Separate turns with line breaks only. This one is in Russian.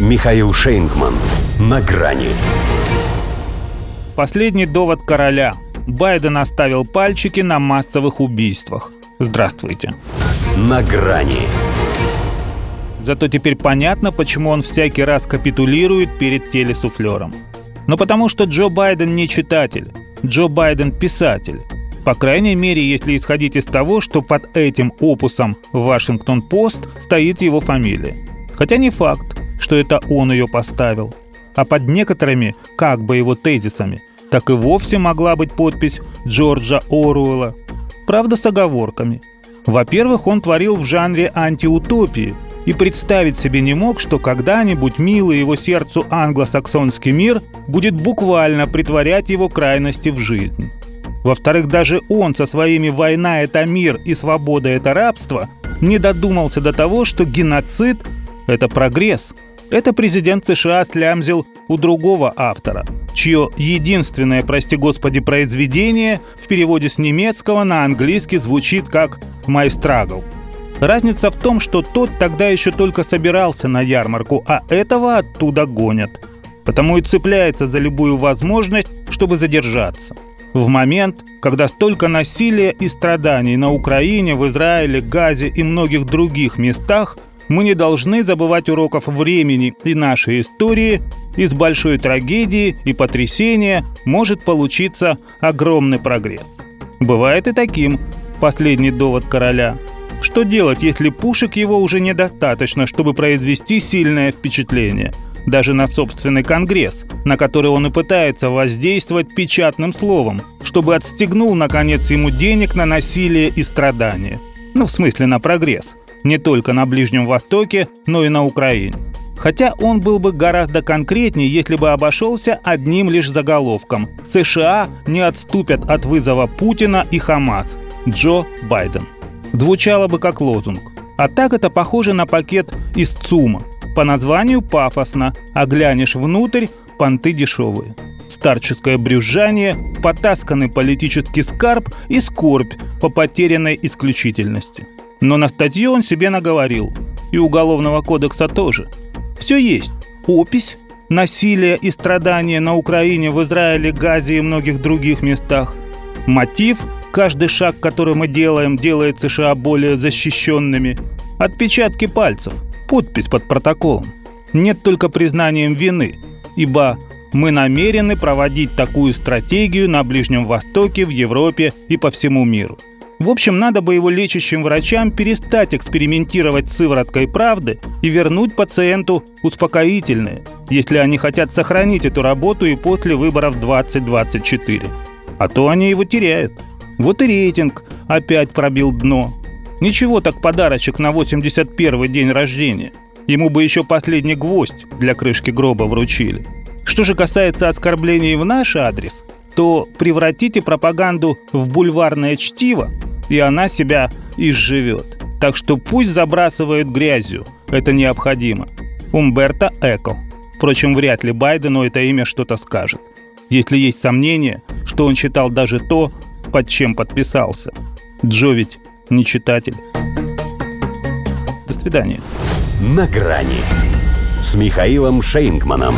Михаил Шейнгман. На грани.
Последний довод короля. Байден оставил пальчики на массовых убийствах. Здравствуйте.
На грани.
Зато теперь понятно, почему он всякий раз капитулирует перед телесуфлером. Но потому что Джо Байден не читатель. Джо Байден писатель. По крайней мере, если исходить из того, что под этим опусом «Вашингтон-Пост» стоит его фамилия. Хотя не факт, что это он ее поставил. А под некоторыми, как бы его тезисами, так и вовсе могла быть подпись Джорджа Оруэлла. Правда, с оговорками. Во-первых, он творил в жанре антиутопии и представить себе не мог, что когда-нибудь милый его сердцу англосаксонский мир будет буквально притворять его крайности в жизнь. Во-вторых, даже он со своими «война – это мир» и «свобода – это рабство» не додумался до того, что геноцид – это прогресс. Это президент США слямзил у другого автора, чье единственное, прости господи, произведение в переводе с немецкого на английский звучит как «My Struggle». Разница в том, что тот тогда еще только собирался на ярмарку, а этого оттуда гонят. Потому и цепляется за любую возможность, чтобы задержаться – в момент, когда столько насилия и страданий на Украине, в Израиле, Газе и многих других местах, мы не должны забывать уроков времени и нашей истории, из большой трагедии и потрясения может получиться огромный прогресс. Бывает и таким, последний довод короля. Что делать, если пушек его уже недостаточно, чтобы произвести сильное впечатление – даже на собственный Конгресс, на который он и пытается воздействовать печатным словом, чтобы отстегнул, наконец, ему денег на насилие и страдания. Ну, в смысле, на прогресс. Не только на Ближнем Востоке, но и на Украине. Хотя он был бы гораздо конкретнее, если бы обошелся одним лишь заголовком «США не отступят от вызова Путина и Хамас. Джо Байден». Звучало бы как лозунг. А так это похоже на пакет из ЦУМа. По названию пафосно, а глянешь внутрь – понты дешевые. Старческое брюзжание, потасканный политический скарб и скорбь по потерянной исключительности. Но на статью он себе наговорил. И Уголовного кодекса тоже. Все есть. Опись, насилие и страдания на Украине, в Израиле, Газе и многих других местах. Мотив – каждый шаг, который мы делаем, делает США более защищенными. Отпечатки пальцев – подпись под протоколом. Нет только признанием вины, ибо мы намерены проводить такую стратегию на Ближнем Востоке, в Европе и по всему миру. В общем, надо бы его лечащим врачам перестать экспериментировать с сывороткой правды и вернуть пациенту успокоительные, если они хотят сохранить эту работу и после выборов 2024. А то они его теряют. Вот и рейтинг опять пробил дно. Ничего так подарочек на 81-й день рождения. Ему бы еще последний гвоздь для крышки гроба вручили. Что же касается оскорблений в наш адрес, то превратите пропаганду в бульварное чтиво, и она себя изживет. Так что пусть забрасывают грязью, это необходимо. Умберто Эко. Впрочем, вряд ли Байдену это имя что-то скажет. Если есть сомнение, что он читал даже то, под чем подписался. Джо ведь не читатель. До свидания.
На грани с Михаилом Шейнгманом.